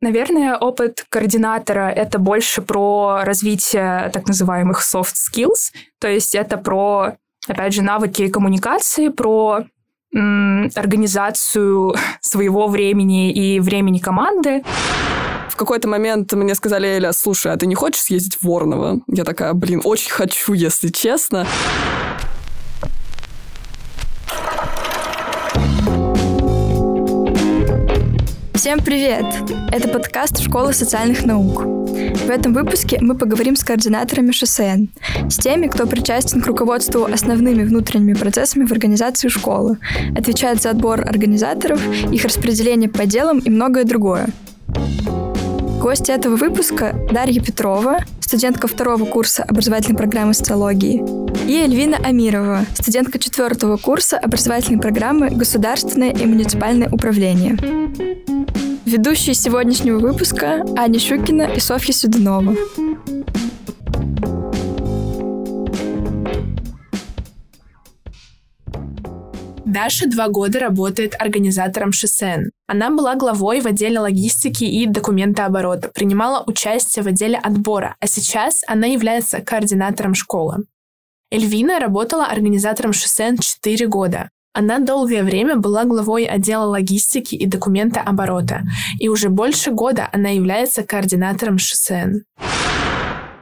Наверное, опыт координатора — это больше про развитие так называемых soft skills, то есть это про, опять же, навыки коммуникации, про м, организацию своего времени и времени команды. В какой-то момент мне сказали, Эля, слушай, а ты не хочешь съездить в Воронова? Я такая, блин, очень хочу, если честно. Всем привет! Это подкаст Школы социальных наук. В этом выпуске мы поговорим с координаторами ШСН, с теми, кто причастен к руководству основными внутренними процессами в организации школы, отвечает за отбор организаторов, их распределение по делам и многое другое. Гости этого выпуска – Дарья Петрова, студентка второго курса образовательной программы социологии, и Эльвина Амирова, студентка четвертого курса образовательной программы «Государственное и муниципальное управление». Ведущие сегодняшнего выпуска Аня Щукина и Софья Судунова. Даша два года работает организатором ШСН. Она была главой в отделе логистики и документооборота, принимала участие в отделе отбора, а сейчас она является координатором школы. Эльвина работала организатором ШСН 4 года. Она долгое время была главой отдела логистики и документооборота, и уже больше года она является координатором ШСН.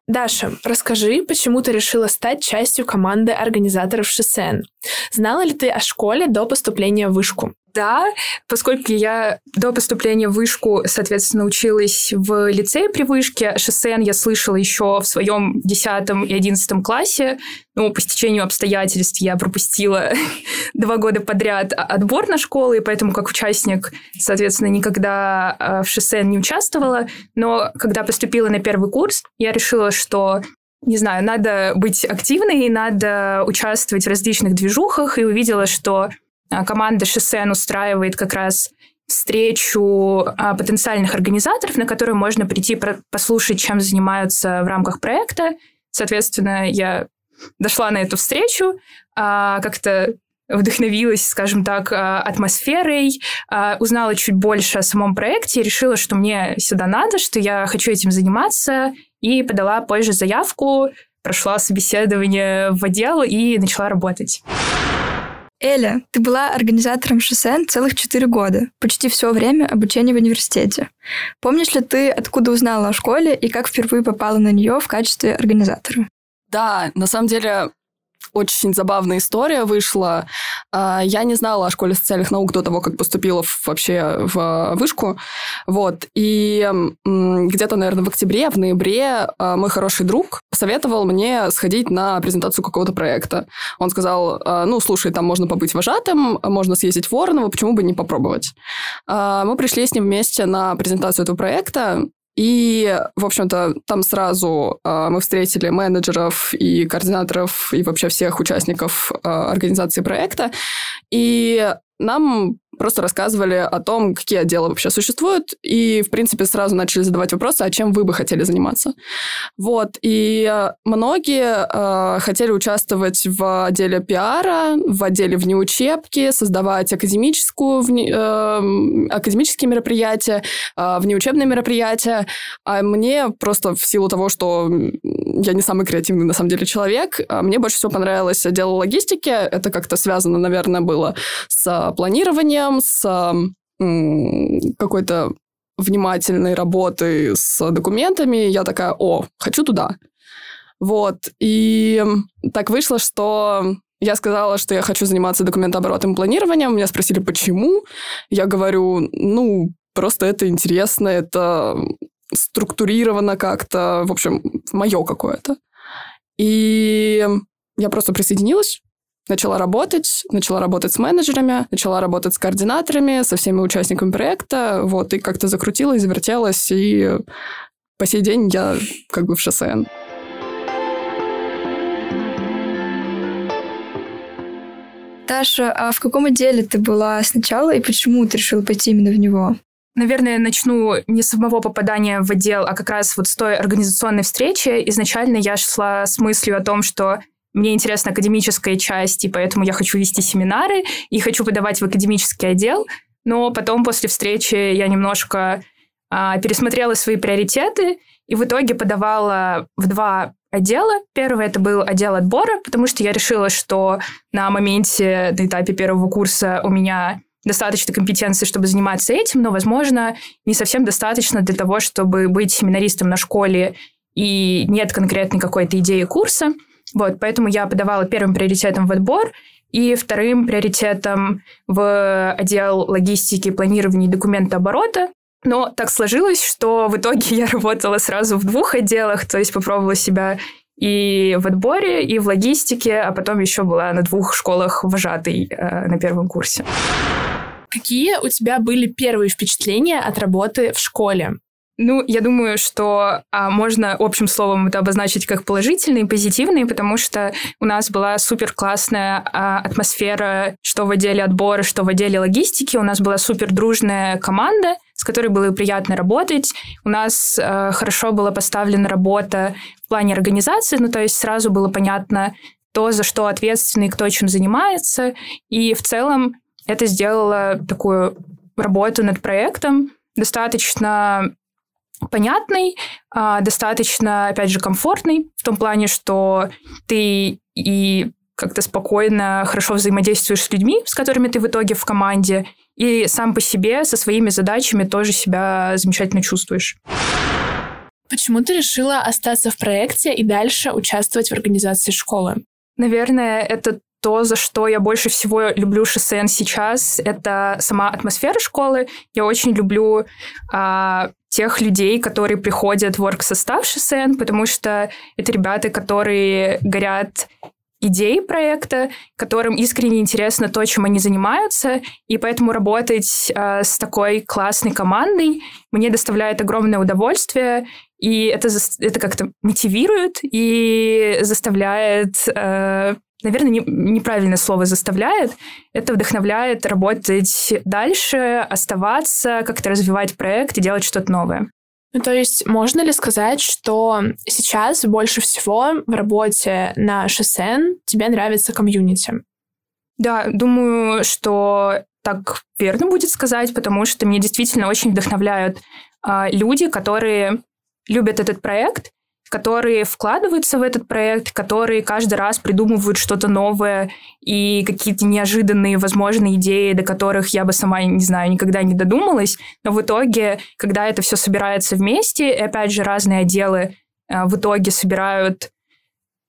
Даша, расскажи, почему ты решила стать частью команды организаторов ШСН? Знала ли ты о школе до поступления в вышку? Да, поскольку я до поступления в вышку, соответственно, училась в лицее при вышке, ШСН я слышала еще в своем 10 и 11 классе. Ну, по стечению обстоятельств я пропустила два года подряд отбор на школу, и поэтому как участник, соответственно, никогда а, в ШСН не участвовала. Но когда поступила на первый курс, я решила, что не знаю, надо быть активной, надо участвовать в различных движухах, и увидела, что команда Шосен устраивает как раз встречу а, потенциальных организаторов, на которую можно прийти послушать, чем занимаются в рамках проекта. Соответственно, я дошла на эту встречу, а, как-то вдохновилась, скажем так, атмосферой, узнала чуть больше о самом проекте решила, что мне сюда надо, что я хочу этим заниматься, и подала позже заявку, прошла собеседование в отдел и начала работать. Эля, ты была организатором ШСН целых четыре года, почти все время обучения в университете. Помнишь ли ты, откуда узнала о школе и как впервые попала на нее в качестве организатора? Да, на самом деле очень забавная история вышла. А, я не знала о школе социальных наук до того, как поступила вообще в вышку. Вот. И где-то, наверное, в октябре, в ноябре а, мой хороший друг посоветовал мне сходить на презентацию какого-то проекта. Он сказал, а, ну, слушай, там можно побыть вожатым, можно съездить в Воронова, почему бы не попробовать? Мы пришли с ним вместе на презентацию этого проекта, и, в общем-то, там сразу э, мы встретили менеджеров и координаторов и вообще всех участников э, организации проекта. И нам просто рассказывали о том, какие отделы вообще существуют, и, в принципе, сразу начали задавать вопросы, а чем вы бы хотели заниматься. Вот, и э, многие э, хотели участвовать в отделе пиара, в отделе внеучебки, создавать академическую, вне, э, академические мероприятия, э, внеучебные мероприятия, а мне просто в силу того, что я не самый креативный, на самом деле, человек, а мне больше всего понравилось отдел логистики, это как-то связано, наверное, было с планированием, обучением, с какой-то внимательной работой с документами, я такая, о, хочу туда. Вот. И так вышло, что я сказала, что я хочу заниматься документооборотом и планированием. Меня спросили, почему. Я говорю, ну, просто это интересно, это структурировано как-то, в общем, мое какое-то. И я просто присоединилась, начала работать, начала работать с менеджерами, начала работать с координаторами, со всеми участниками проекта, вот, и как-то закрутилась, завертелась, и по сей день я как бы в ШСН. Таша, а в каком отделе ты была сначала и почему ты решила пойти именно в него? Наверное, начну не с самого попадания в отдел, а как раз вот с той организационной встречи. Изначально я шла с мыслью о том, что мне интересна академическая часть, и поэтому я хочу вести семинары и хочу подавать в академический отдел. Но потом после встречи я немножко а, пересмотрела свои приоритеты и в итоге подавала в два отдела. Первый это был отдел отбора, потому что я решила, что на моменте, на этапе первого курса у меня достаточно компетенции, чтобы заниматься этим, но, возможно, не совсем достаточно для того, чтобы быть семинаристом на школе, и нет конкретной какой-то идеи курса. Вот, поэтому я подавала первым приоритетом в отбор, и вторым приоритетом в отдел логистики, планирования и документооборота. Но так сложилось, что в итоге я работала сразу в двух отделах, то есть попробовала себя и в отборе, и в логистике, а потом еще была на двух школах вожатой э, на первом курсе. Какие у тебя были первые впечатления от работы в школе? Ну, я думаю, что а, можно общим словом это обозначить как положительные, позитивные, потому что у нас была супер классная а, атмосфера, что в отделе отбора, что в отделе логистики. У нас была супер дружная команда, с которой было приятно работать. У нас а, хорошо была поставлена работа в плане организации, ну, то есть сразу было понятно то, за что ответственный, кто чем занимается. И в целом это сделало такую работу над проектом достаточно понятный, а, достаточно, опять же, комфортный, в том плане, что ты и как-то спокойно, хорошо взаимодействуешь с людьми, с которыми ты в итоге в команде, и сам по себе со своими задачами тоже себя замечательно чувствуешь. Почему ты решила остаться в проекте и дальше участвовать в организации школы? Наверное, это то, за что я больше всего люблю ШСН сейчас, это сама атмосфера школы. Я очень люблю а, тех людей, которые приходят в орг-состав ШСН, потому что это ребята, которые горят идеи проекта, которым искренне интересно то, чем они занимаются, и поэтому работать э, с такой классной командой мне доставляет огромное удовольствие, и это, это как-то мотивирует и заставляет э, наверное, не, неправильное слово заставляет. Это вдохновляет работать дальше, оставаться, как-то развивать проект и делать что-то новое. Ну, то есть можно ли сказать, что сейчас больше всего в работе на ШСН тебе нравится комьюнити? Да, думаю, что так верно будет сказать, потому что меня действительно очень вдохновляют э, люди, которые любят этот проект которые вкладываются в этот проект, которые каждый раз придумывают что-то новое и какие-то неожиданные, возможные идеи, до которых я бы сама, не знаю, никогда не додумалась. Но в итоге, когда это все собирается вместе, и опять же разные отделы э, в итоге собирают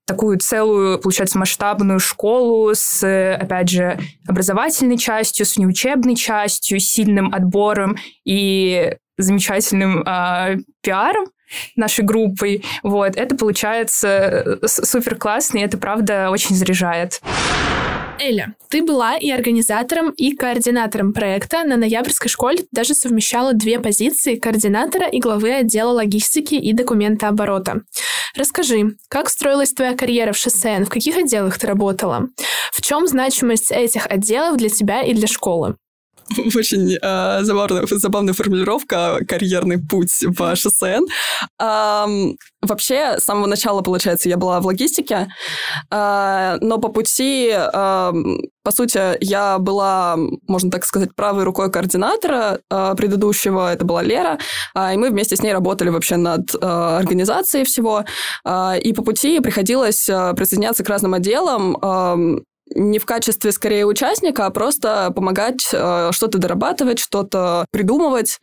такую целую, получается, масштабную школу с, опять же, образовательной частью, с неучебной частью, сильным отбором и замечательным э, пиаром, нашей группой. Вот. Это получается э, супер классно, и это, правда, очень заряжает. Эля, ты была и организатором, и координатором проекта. На ноябрьской школе даже совмещала две позиции координатора и главы отдела логистики и документооборота. Расскажи, как строилась твоя карьера в ШСН, в каких отделах ты работала? В чем значимость этих отделов для тебя и для школы? Очень э, забавная, забавная формулировка «карьерный путь в ШСН». Э, вообще, с самого начала, получается, я была в логистике, э, но по пути, э, по сути, я была, можно так сказать, правой рукой координатора э, предыдущего, это была Лера, э, и мы вместе с ней работали вообще над э, организацией всего, э, и по пути приходилось э, присоединяться к разным отделам, э, не в качестве скорее участника, а просто помогать э, что-то дорабатывать, что-то придумывать.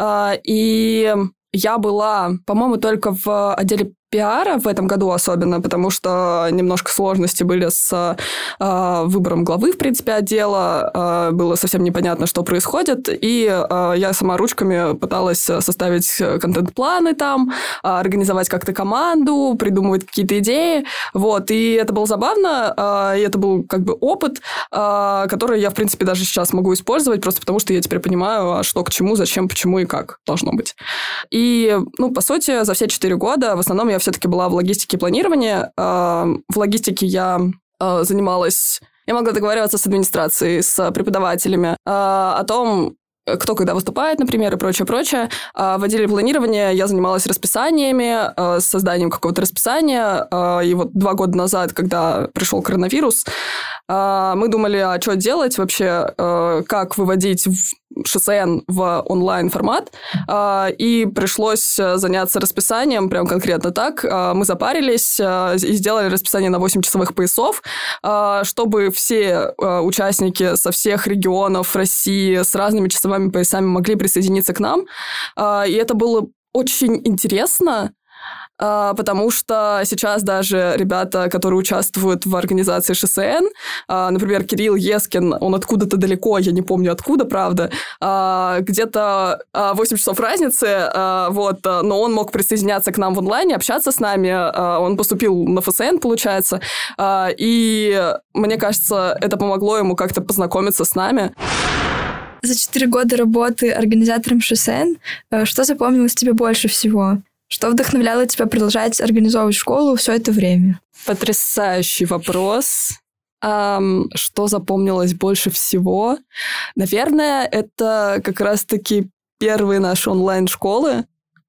Э, и я была, по-моему, только в отделе пиара в этом году особенно, потому что немножко сложности были с э, выбором главы, в принципе, отдела. Э, было совсем непонятно, что происходит. И э, я сама ручками пыталась составить контент-планы там, э, организовать как-то команду, придумывать какие-то идеи. Вот. И это было забавно. Э, и это был как бы опыт, э, который я, в принципе, даже сейчас могу использовать, просто потому что я теперь понимаю, что к чему, зачем, почему и как должно быть. И, ну, по сути, за все четыре года в основном я все-таки была в логистике планирования. В логистике я а, занималась я могла договариваться с администрацией, с преподавателями а, о том, кто когда выступает, например, и прочее, прочее. А в отделе планирования я занималась расписаниями, созданием какого-то расписания. И вот два года назад, когда пришел коронавирус, мы думали, а что делать вообще, как выводить ШСН в онлайн-формат, а, и пришлось заняться расписанием, прям конкретно так. А, мы запарились и сделали расписание на 8 часовых поясов, чтобы все участники со всех регионов России с разными часовыми поясами могли присоединиться к нам. И это было очень интересно, а, потому что сейчас даже ребята, которые участвуют в организации ШСН, а, например, Кирилл Ескин, он откуда-то далеко, я не помню откуда, правда, а, где-то 8 часов разницы, вот, но он мог присоединяться к нам в онлайне, общаться с нами, он поступил на ФСН, получается, и мне кажется, это помогло ему как-то познакомиться с нами. За четыре года работы организатором ШСН, э, что запомнилось тебе больше всего? Что вдохновляло тебя продолжать организовывать школу все это время? Потрясающий вопрос. Um, что запомнилось больше всего? Наверное, это как раз-таки первые наши онлайн-школы,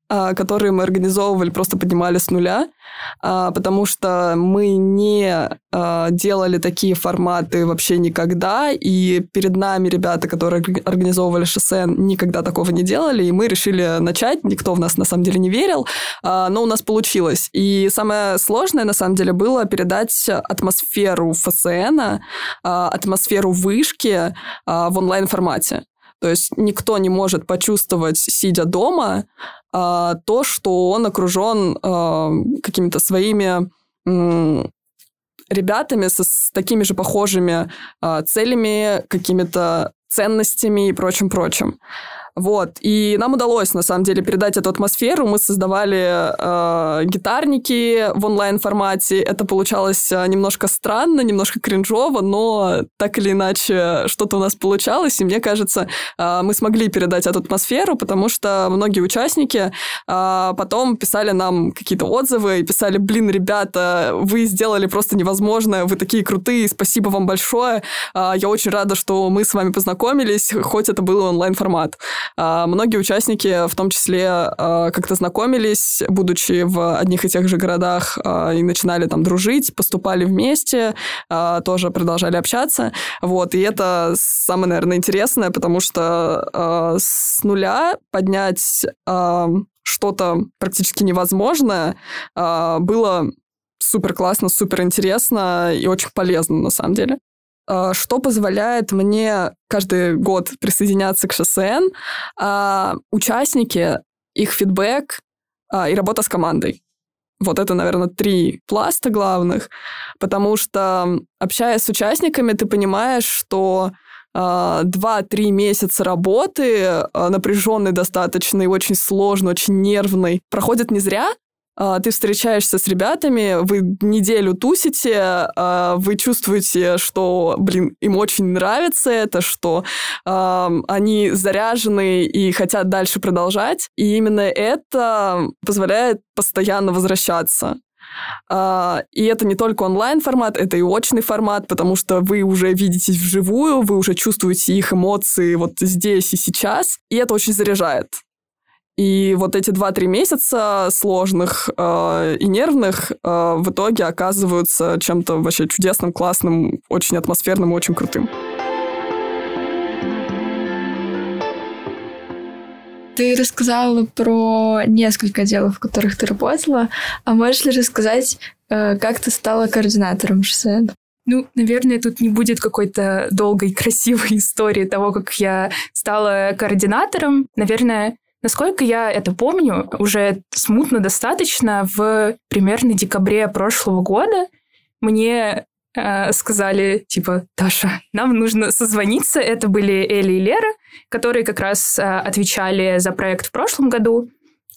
которые мы организовывали, просто поднимали с нуля, а, потому что мы не а, делали такие форматы вообще никогда, и перед нами ребята, которые организовывали ШСН, никогда такого не делали, и мы решили начать, никто в нас на самом деле не верил, но у нас получилось. И самое сложное, на самом деле, было передать атмосферу ФСН, атмосферу вышки в онлайн-формате. То есть никто не может почувствовать, сидя дома, а, то, что он окружен а, какими-то своими ребятами со, с такими же похожими а, целями, какими-то ценностями и прочим-прочим. Вот. И нам удалось, на самом деле, передать эту атмосферу. Мы создавали э, гитарники в онлайн-формате. Это получалось э, немножко странно, немножко кринжово, но так или иначе что-то у нас получалось. И мне кажется, э, мы смогли передать эту атмосферу, потому что многие участники э, потом писали нам какие-то отзывы и писали, блин, ребята, вы сделали просто невозможное, вы такие крутые, спасибо вам большое. Э, я очень рада, что мы с вами познакомились, хоть это был онлайн-формат. А, многие участники, в том числе, а, как-то знакомились, будучи в одних и тех же городах, а, и начинали там дружить, поступали вместе, тоже продолжали общаться. Вот, и это самое, наверное, интересное, потому что с нуля поднять что-то практически невозможное было супер классно, супер интересно и очень полезно на самом деле. А, что позволяет мне каждый год присоединяться к ШСН, а, участники, их фидбэк а, и работа с командой. Вот это, наверное, три пласта главных, потому что, общаясь с участниками, ты понимаешь, что два-три месяца работы, напряженной достаточно и очень сложной, очень нервной, проходят не зря, а, ты встречаешься с ребятами, вы неделю тусите, а, вы чувствуете, что, блин, им очень нравится это, что они заряжены и хотят дальше продолжать. И именно это позволяет постоянно возвращаться. И это не только онлайн-формат, это и очный формат, потому что вы уже видитесь вживую, вы уже чувствуете их эмоции вот здесь и сейчас, и это очень заряжает. И вот эти два-три месяца сложных э, и нервных э, в итоге оказываются чем-то вообще чудесным, классным, очень атмосферным и очень крутым. Ты рассказала про несколько дел, в которых ты работала. А можешь ли рассказать, э, как ты стала координатором ШСН? Ну, наверное, тут не будет какой-то долгой, красивой истории того, как я стала координатором. Наверное, Насколько я это помню, уже смутно достаточно, в примерно декабре прошлого года мне э, сказали, типа, Таша, нам нужно созвониться. Это были Эли и Лера, которые как раз э, отвечали за проект в прошлом году.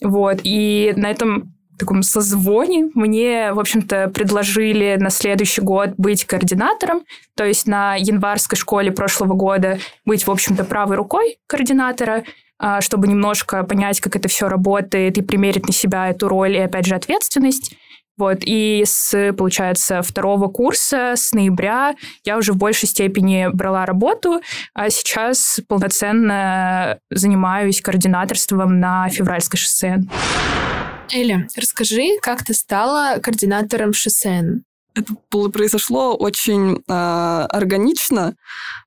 Вот. И на этом таком созвоне мне, в общем-то, предложили на следующий год быть координатором, то есть на январской школе прошлого года быть, в общем-то, правой рукой координатора, чтобы немножко понять, как это все работает, и примерить на себя эту роль и, опять же, ответственность. Вот, и с, получается, второго курса, с ноября, я уже в большей степени брала работу, а сейчас полноценно занимаюсь координаторством на февральской шоссе. Эля, расскажи, как ты стала координатором ШСН? Это было, произошло очень э, органично,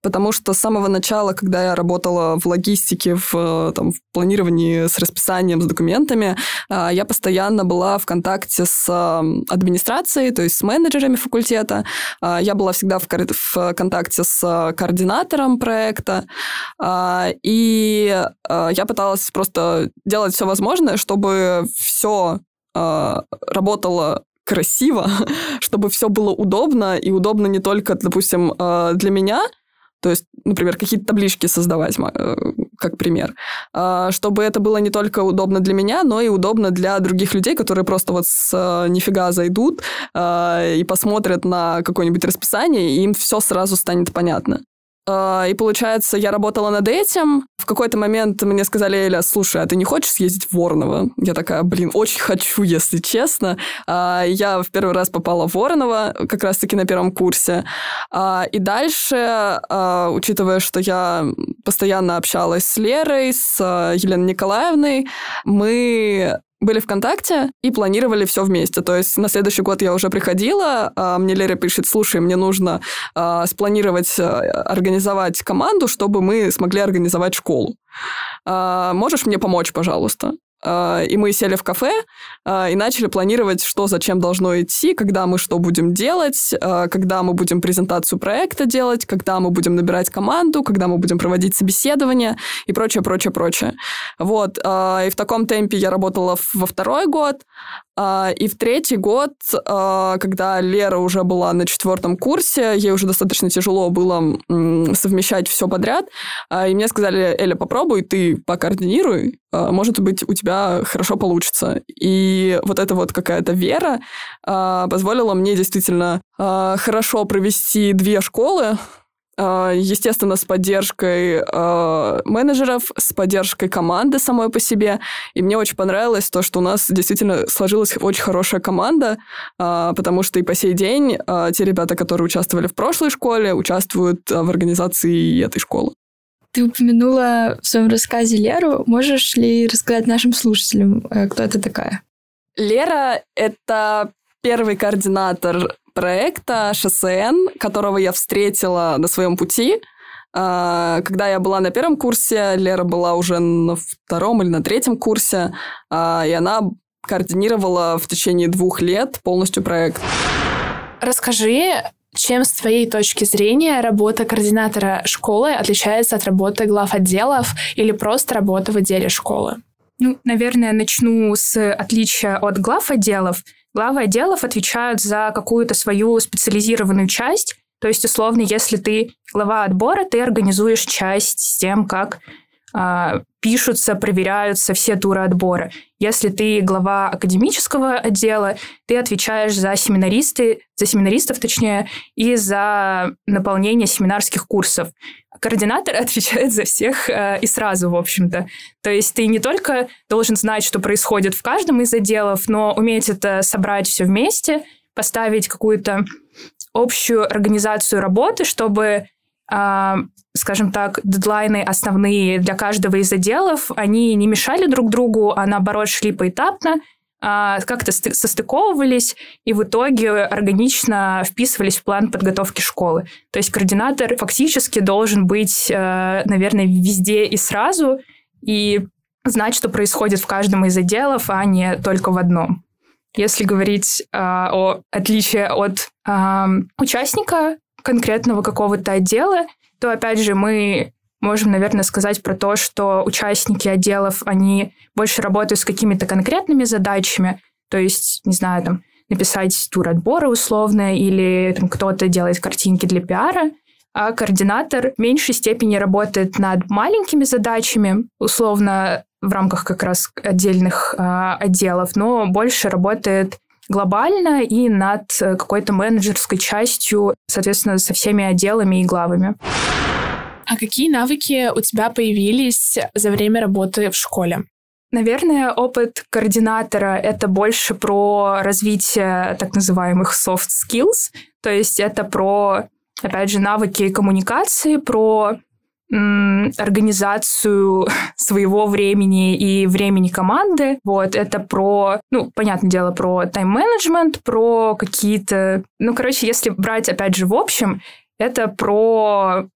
потому что с самого начала, когда я работала в логистике, в, там, в планировании с расписанием, с документами, э, я постоянно была в контакте с э, администрацией, то есть с менеджерами факультета. Э, я была всегда в, в контакте с координатором проекта. Э, и э, я пыталась просто делать все возможное, чтобы все работало красиво, чтобы все было удобно, и удобно не только, допустим, э, для меня, то есть, например, какие-то таблички создавать, э, как пример, а, чтобы это было не только удобно для меня, но и удобно для других людей, которые просто вот с э, нифига зайдут и посмотрят на какое-нибудь расписание, и им все сразу станет понятно. А, и получается, я работала над этим. В какой-то момент мне сказали, Эля, слушай, а ты не хочешь съездить в Воронова? Я такая, блин, очень хочу, если честно. А, я в первый раз попала в Воронова, как раз-таки на первом курсе. А, и дальше, учитывая, что я постоянно общалась с Лерой, с Еленой Николаевной, мы были ВКонтакте и планировали все вместе. То есть на следующий год я уже приходила, а мне Лера пишет, слушай, мне нужно а, спланировать, а, организовать команду, чтобы мы смогли организовать школу. А, можешь мне помочь, пожалуйста? А, и мы сели в кафе а, и начали планировать, что зачем должно идти, когда мы что будем делать, а, когда мы будем презентацию проекта делать, когда мы будем набирать команду, когда мы будем проводить собеседование и прочее, прочее, прочее. Вот. И в таком темпе я работала во второй год, и в третий год, когда Лера уже была на четвертом курсе, ей уже достаточно тяжело было совмещать все подряд, и мне сказали, Эля, попробуй, ты покоординируй, может быть, у тебя хорошо получится. И вот эта вот какая-то вера позволила мне действительно хорошо провести две школы, а, естественно, с поддержкой э, менеджеров, с поддержкой команды самой по себе. И мне очень понравилось то, что у нас действительно сложилась очень хорошая команда, э, потому что и по сей день э, те ребята, которые участвовали в прошлой школе, участвуют в организации этой школы. Ты упомянула в своем рассказе Леру. Можешь ли рассказать нашим слушателям, э, кто это такая? Лера — это первый координатор проекта ШСН, которого я встретила на своем пути. А, когда я была на первом курсе, Лера была уже на втором или на третьем курсе, а, и она координировала в течение двух лет полностью проект. Расскажи, чем, с твоей точки зрения, работа координатора школы отличается от работы глав отделов или просто работы в отделе школы? Ну, наверное, начну с отличия от глав отделов. Главы отделов отвечают за какую-то свою специализированную часть. То есть, условно, если ты глава отбора, ты организуешь часть с тем, как пишутся, проверяются все туры отбора. Если ты глава академического отдела, ты отвечаешь за семинаристы, за семинаристов точнее, и за наполнение семинарских курсов. Координатор отвечает за всех э, и сразу, в общем-то. То есть ты не только должен знать, что происходит в каждом из отделов, но уметь это собрать все вместе, поставить какую-то общую организацию работы, чтобы а, скажем так, дедлайны основные для каждого из отделов, они не мешали друг другу, а наоборот шли поэтапно, а, как-то состыковывались и в итоге органично вписывались в план подготовки школы. То есть координатор фактически должен быть, э, наверное, везде и сразу, и знать, что происходит в каждом из отделов, а не только в одном. Если говорить э, о отличии от э, участника, конкретного какого-то отдела, то, опять же, мы можем, наверное, сказать про то, что участники отделов, они больше работают с какими-то конкретными задачами, то есть, не знаю, там, написать тур отбора условно, или там кто-то делает картинки для пиара, а координатор в меньшей степени работает над маленькими задачами, условно в рамках как раз отдельных э, отделов, но больше работает глобально и над э, какой-то менеджерской частью, соответственно, со всеми отделами и главами. А какие навыки у тебя появились за время работы в школе? Наверное, опыт координатора — это больше про развитие так называемых soft skills, то есть это про, опять же, навыки коммуникации, про организацию своего времени и времени команды. Вот, это про, ну, понятное дело, про тайм-менеджмент, про какие-то... Ну, короче, если брать, опять же, в общем, это про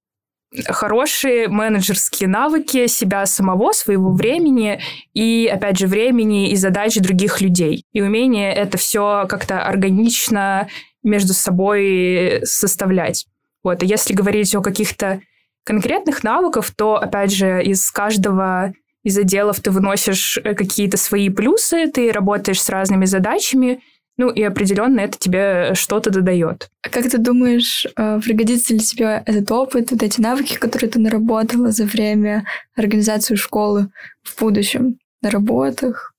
хорошие менеджерские навыки себя самого, своего времени и, опять же, времени и задач других людей. И умение это все как-то органично между собой составлять. Вот. А если говорить о каких-то конкретных навыков, то, опять же, из каждого из отделов ты выносишь э, какие-то свои плюсы, ты работаешь с разными задачами, ну и определенно это тебе что-то додает. А как ты думаешь, э, пригодится ли тебе этот опыт, вот эти навыки, которые ты наработала за время организации школы в будущем? На работах,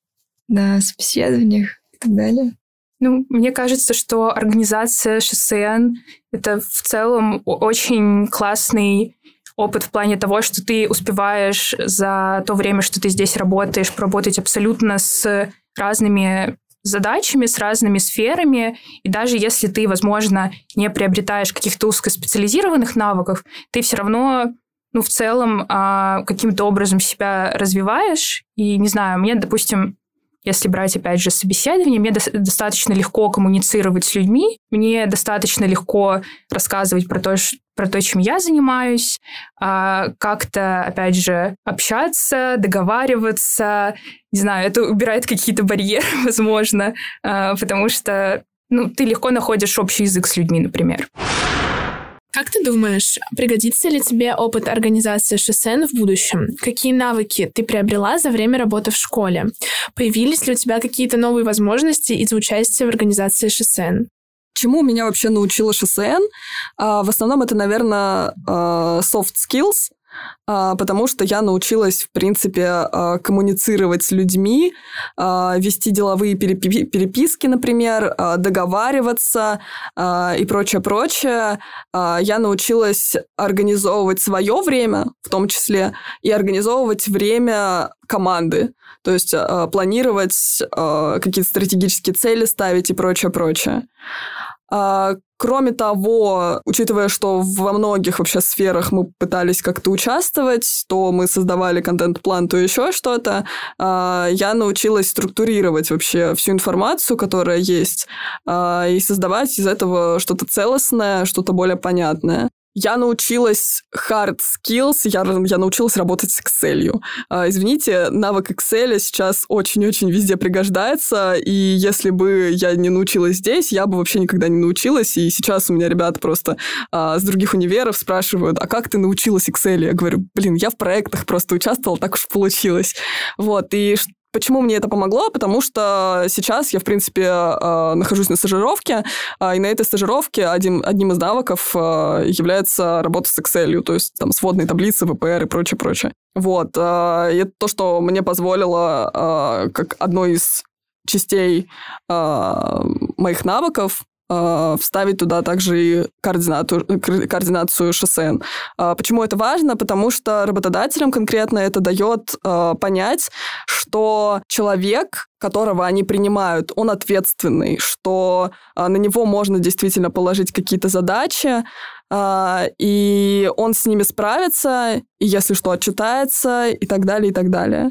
на собеседованиях и так далее? Ну, мне кажется, что организация ШСН — это в целом очень классный опыт в плане того, что ты успеваешь за то время, что ты здесь работаешь, поработать абсолютно с разными задачами, с разными сферами, и даже если ты, возможно, не приобретаешь каких-то узкоспециализированных навыков, ты все равно, ну, в целом, а, каким-то образом себя развиваешь. И, не знаю, мне, допустим, если брать, опять же, собеседование, мне до- достаточно легко коммуницировать с людьми, мне достаточно легко рассказывать про то, про то, чем я занимаюсь, а, как-то, опять же, общаться, договариваться. Не знаю, это убирает какие-то барьеры, возможно, а, потому что ну, ты легко находишь общий язык с людьми, например. Как ты думаешь, пригодится ли тебе опыт организации ШСН в будущем? Какие навыки ты приобрела за время работы в школе? Появились ли у тебя какие-то новые возможности из-за участия в организации ШСН? Чему меня вообще научила ШСН? А, в основном это, наверное, а, soft skills, потому что я научилась, в принципе, а, коммуницировать с людьми, а, вести деловые переписки, например, договариваться и прочее-прочее. Я научилась организовывать свое время, в том числе, и организовывать время команды. То есть планировать какие-то стратегические цели ставить и прочее-прочее. Кроме того, учитывая, что во многих вообще сферах мы пытались как-то участвовать, то мы создавали контент-план, то еще что-то, а, я научилась структурировать вообще всю информацию, которая есть, а, и создавать из этого что-то целостное, что-то более понятное. Я научилась hard skills, я, я научилась работать с Excel. А, извините, навык Excel сейчас очень-очень везде пригождается, и если бы я не научилась здесь, я бы вообще никогда не научилась, и сейчас у меня ребята просто а, с других универов спрашивают, а как ты научилась Excel? Я говорю, блин, я в проектах просто участвовала, так уж получилось. Вот, и Почему мне это помогло? Потому что сейчас я, в принципе, э, нахожусь на стажировке, а, и на этой стажировке один, одним из навыков э, является работа с Excel, то есть там сводные таблицы, ВПР и прочее, прочее. Вот. Э, и это то, что мне позволило, как одной из частей моих навыков э, вставить туда также и координату, координацию ШСН. Э, почему это важно? Потому что работодателям конкретно это дает э, понять, что человек, которого они принимают, он ответственный, что на него можно действительно положить какие-то задачи, и он с ними справится, и если что, отчитается, и так далее, и так далее.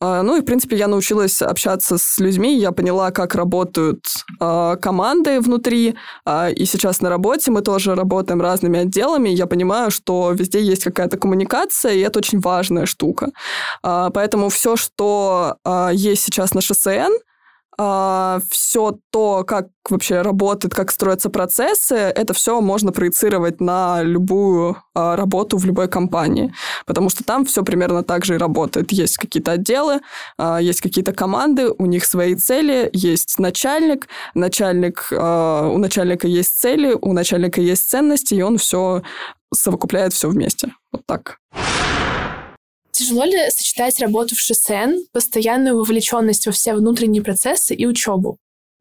А, ну и, в принципе, я научилась общаться с людьми, я поняла, как работают э, команды внутри, э, и сейчас на работе мы тоже работаем разными отделами, я понимаю, что везде есть какая-то коммуникация, и это очень важная штука. Поэтому все, что есть сейчас на ШСН, а, все то, как вообще работает, как строятся процессы, это все можно проецировать на любую а, работу в любой компании, потому что там все примерно так же и работает. Есть какие-то отделы, а, есть какие-то команды, у них свои цели, есть начальник, начальник, у начальника есть цели, у начальника есть ценности, и он все совокупляет все вместе. Вот так. Тяжело ли сочетать работу в ШСН, постоянную вовлеченность во все внутренние процессы и учебу?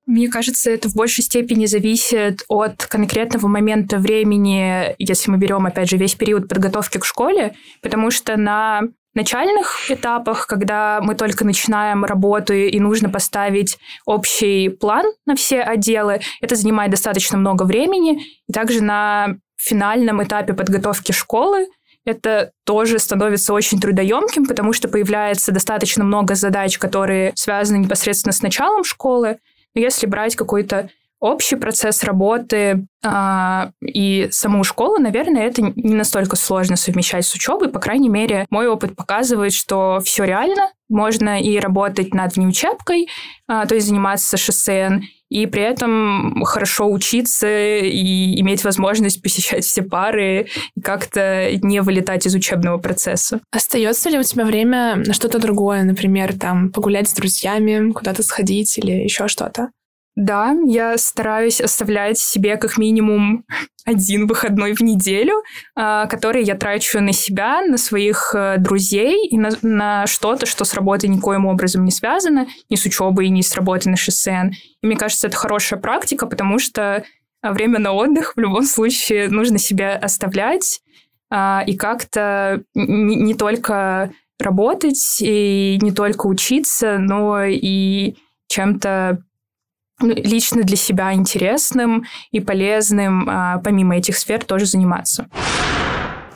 Мне кажется, это в большей степени зависит от конкретного момента времени, если мы берем, опять же, весь период подготовки к школе, потому что на начальных этапах, когда мы только начинаем работу и нужно поставить общий план на все отделы, это занимает достаточно много времени. И также на финальном этапе подготовки школы это тоже становится очень трудоемким, потому что появляется достаточно много задач, которые связаны непосредственно с началом школы. Но если брать какой-то общий процесс работы а, и саму школу, наверное, это не настолько сложно совмещать с учебой. По крайней мере, мой опыт показывает, что все реально. Можно и работать над внеучебкой, а, то есть заниматься ШСН, и при этом хорошо учиться и иметь возможность посещать все пары и как-то не вылетать из учебного процесса. Остается ли у тебя время на что-то другое, например, там погулять с друзьями, куда-то сходить или еще что-то? Да, я стараюсь оставлять себе как минимум один выходной в неделю, а, который я трачу на себя, на своих э, друзей и на, на что-то, что с работой никоим образом не связано, ни с учебой, ни с работой на ШСН. И мне кажется, это хорошая практика, потому что а, время на отдых в любом случае нужно себе оставлять а, и как-то не, не только работать и не только учиться, но и чем-то лично для себя интересным и полезным, а, помимо этих сфер, тоже заниматься.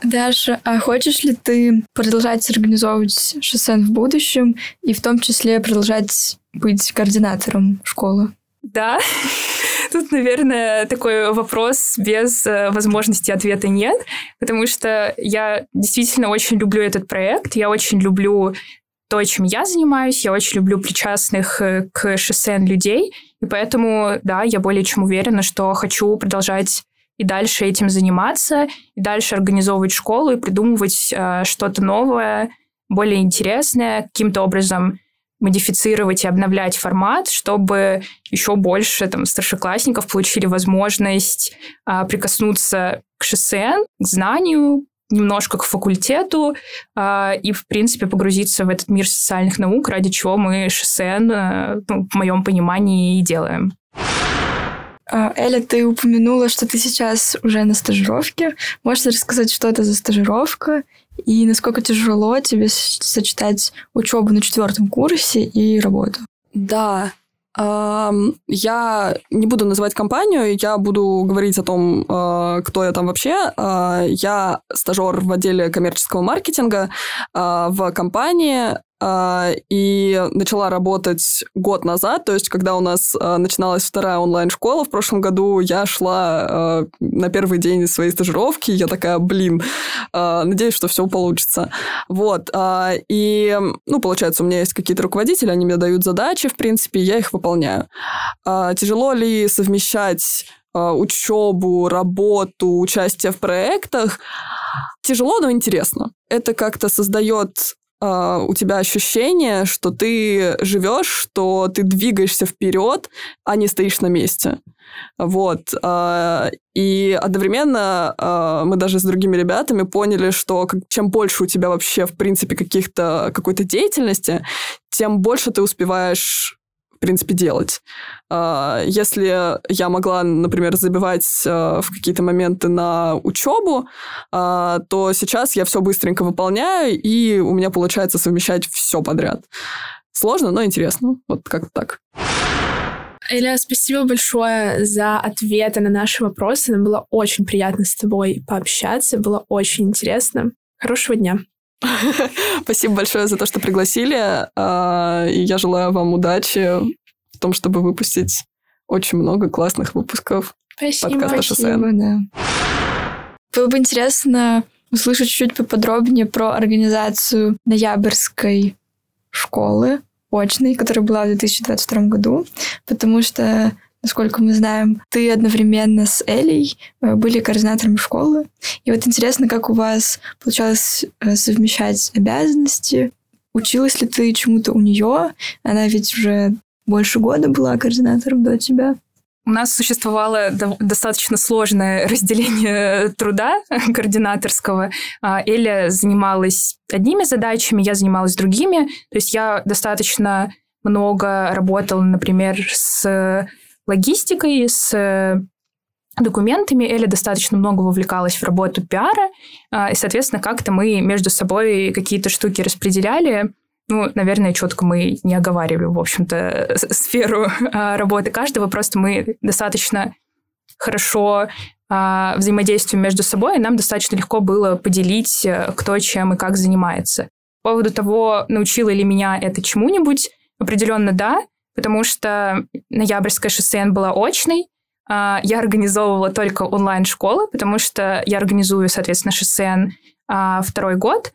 Даша, а хочешь ли ты продолжать организовывать ШСН в будущем и в том числе продолжать быть координатором школы? Да. Тут, наверное, такой вопрос без э, возможности ответа нет, потому что я действительно очень люблю этот проект, я очень люблю то, чем я занимаюсь, я очень люблю причастных э, к ШСН людей, и поэтому, да, я более чем уверена, что хочу продолжать и дальше этим заниматься, и дальше организовывать школу и придумывать э, что-то новое, более интересное, каким-то образом модифицировать и обновлять формат, чтобы еще больше там, старшеклассников получили возможность э, прикоснуться к ШСН, к знанию, немножко к факультету э, и, в принципе, погрузиться в этот мир социальных наук, ради чего мы ШСН, э, ну, в моем понимании, и делаем. А, Эля, ты упомянула, что ты сейчас уже на стажировке. Можешь рассказать, что это за стажировка и насколько тяжело тебе сочетать учебу на четвертом курсе и работу? Да, я не буду называть компанию, я буду говорить о том, а, кто я там вообще. А, я стажер в отделе коммерческого маркетинга а, в компании, и начала работать год назад, то есть когда у нас начиналась вторая онлайн-школа в прошлом году, я шла на первый день своей стажировки, я такая, блин, надеюсь, что все получится. Вот, и, ну, получается, у меня есть какие-то руководители, они мне дают задачи, в принципе, я их выполняю. Тяжело ли совмещать учебу, работу, участие в проектах? Тяжело, но интересно. Это как-то создает а, у тебя ощущение, что ты живешь, что ты двигаешься вперед, а не стоишь на месте. Вот. А, и одновременно а, мы даже с другими ребятами поняли, что чем больше у тебя вообще, в принципе, каких-то какой-то деятельности, тем больше ты успеваешь принципе, делать. А, если я могла, например, забивать а, в какие-то моменты на учебу, а, то сейчас я все быстренько выполняю, и у меня получается совмещать все подряд. Сложно, но интересно. Вот как-то так. Эля, спасибо большое за ответы на наши вопросы. Нам было очень приятно с тобой пообщаться. Было очень интересно. Хорошего дня. Спасибо большое за то, что пригласили. А, и я желаю вам удачи в том, чтобы выпустить очень много классных выпусков Спасибо. подкаста Спасибо, да. Было бы интересно услышать чуть поподробнее про организацию ноябрьской школы очной, которая была в 2022 году, потому что насколько мы знаем, ты одновременно с Элей э, были координатором школы. И вот интересно, как у вас получалось э, совмещать обязанности. Училась ли ты чему-то у нее? Она ведь уже больше года была координатором до тебя. У нас существовало достаточно сложное разделение труда координаторского. А, Эля занималась одними задачами, я занималась другими. То есть я достаточно много работала, например, с логистикой, с э, документами. Эля достаточно много вовлекалась в работу пиара, а, и, соответственно, как-то мы между собой какие-то штуки распределяли. Ну, наверное, четко мы не оговаривали, в общем-то, сферу а, работы каждого, просто мы достаточно хорошо а, взаимодействием между собой, и нам достаточно легко было поделить, э, кто чем и как занимается. По поводу того, научила ли меня это чему-нибудь, определенно да, потому что ноябрьская шоссе была очной, а, я организовывала только онлайн-школы, потому что я организую, соответственно, шоссе а, второй год.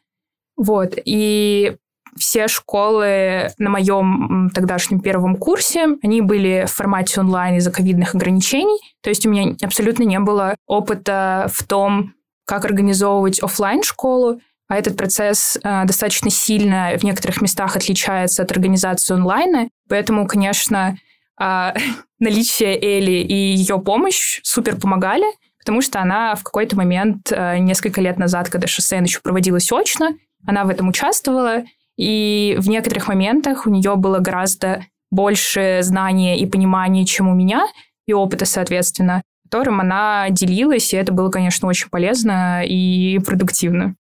Вот. И все школы на моем тогдашнем первом курсе, они были в формате онлайн из-за ковидных ограничений. То есть у меня абсолютно не было опыта в том, как организовывать офлайн школу а этот процесс э, достаточно сильно в некоторых местах отличается от организации онлайна. Поэтому, конечно, э, наличие Эли и ее помощь супер помогали, потому что она в какой-то момент, э, несколько лет назад, когда шоссе еще проводилось очно, она в этом участвовала, и в некоторых моментах у нее было гораздо больше знания и понимания, чем у меня, и опыта, соответственно, которым она делилась, и это было, конечно, очень полезно и продуктивно.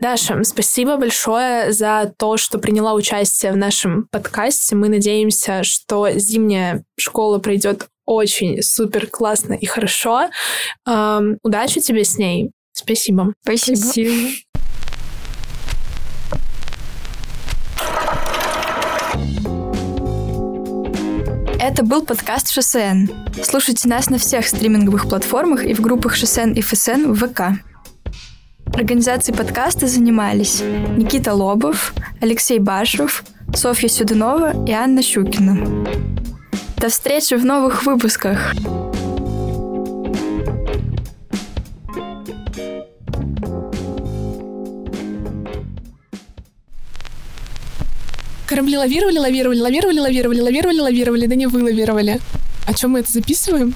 Даша, спасибо большое за то, что приняла участие в нашем подкасте. Мы надеемся, что зимняя школа пройдет очень супер классно и хорошо. Эм, удачи тебе с ней. Спасибо. Спасибо. Спасибо. Это был подкаст «Шоссен». Слушайте нас на всех стриминговых платформах и в группах «Шоссен» и «ФСН» в ВК. Организацией подкаста занимались Никита Лобов, Алексей Башев, Софья Сюдунова и Анна Щукина. До встречи в новых выпусках! Корабли лавировали, лавировали, лавировали, лавировали, лавировали, лавировали, да не вылавировали. А чем мы это записываем?